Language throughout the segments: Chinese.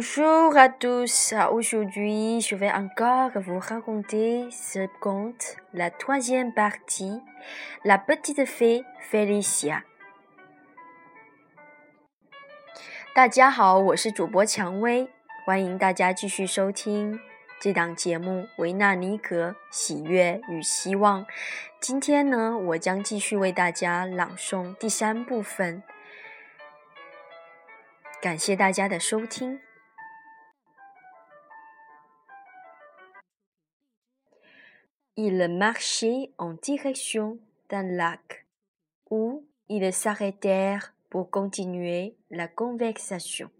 Bonjour à tous, aujourd'hui je vais encore vous raconter ce conte, la troisième partie, La petite fée Félicia。大家好，我是主播蔷薇，欢迎大家继续收听这档节目《维纳尼格喜悦与希望》。今天呢，我将继续为大家朗诵第三部分。感谢大家的收听。Il marchait en direction d'un lac où ils s'arrêtèrent pour continuer la conversation.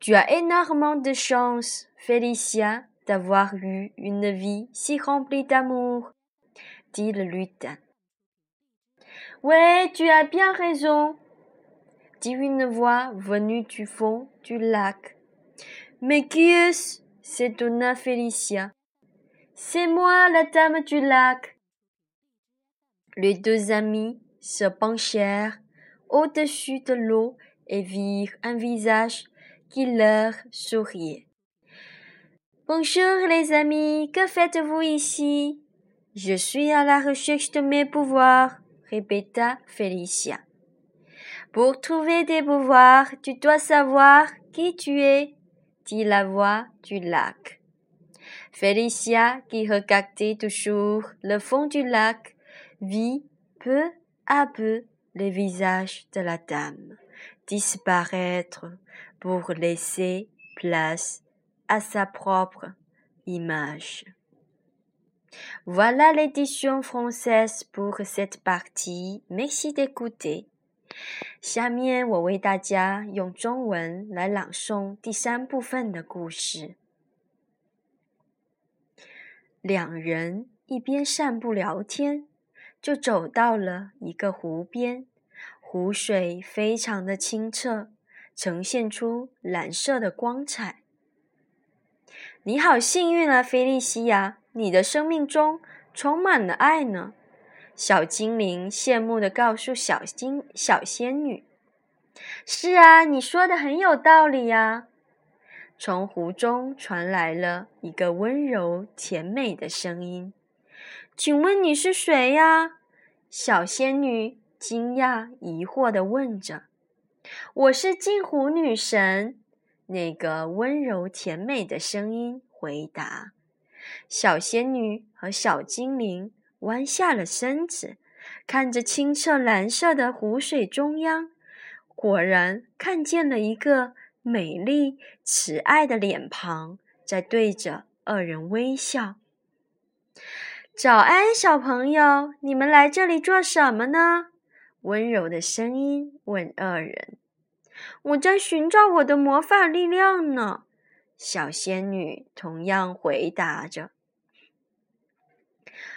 Tu as énormément de chance, Félicia, d'avoir eu une vie si remplie d'amour, dit le lutin. Ouais, tu as bien raison, dit une voix venue du fond du lac. Mais qui est-ce? S'étonna Félicia. C'est moi, la dame du lac. Les deux amis se penchèrent au-dessus de l'eau et virent un visage qui leur souriait. Bonjour les amis, que faites-vous ici? Je suis à la recherche de mes pouvoirs, répéta Félicia. Pour trouver des pouvoirs, tu dois savoir qui tu es, dit la voix du lac. Félicia, qui regardait toujours le fond du lac, vit peu à peu le visage de la dame disparaître pour laisser place à sa propre image. Voilà l'édition française pour cette partie. Merci d'écouter. 下面我为大家用中文来朗诵第三部分的故事。 两人一边散步聊天，就走到了一个湖边。湖水非常的清澈，呈现出蓝色的光彩。你好幸运啊，菲利西亚！你的生命中充满了爱呢。小精灵羡慕的告诉小精小仙女：“是啊，你说的很有道理呀。”从湖中传来了一个温柔甜美的声音：“请问你是谁呀？”小仙女惊讶疑惑地问着。“我是镜湖女神。”那个温柔甜美的声音回答。小仙女和小精灵弯下了身子，看着清澈蓝色的湖水中央，果然看见了一个。美丽慈爱的脸庞在对着二人微笑。早安，小朋友，你们来这里做什么呢？温柔的声音问二人。我在寻找我的魔法力量呢。小仙女同样回答着。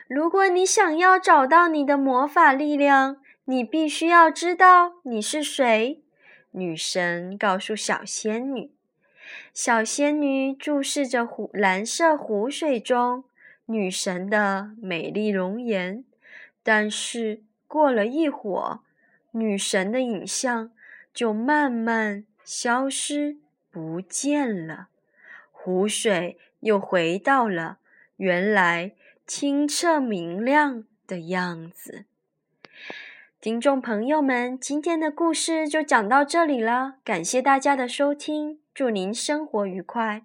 如果你想要找到你的魔法力量，你必须要知道你是谁。女神告诉小仙女：“小仙女注视着湖蓝色湖水中女神的美丽容颜，但是过了一会儿，女神的影像就慢慢消失不见了，湖水又回到了原来清澈明亮的样子。”听众朋友们，今天的故事就讲到这里了，感谢大家的收听，祝您生活愉快。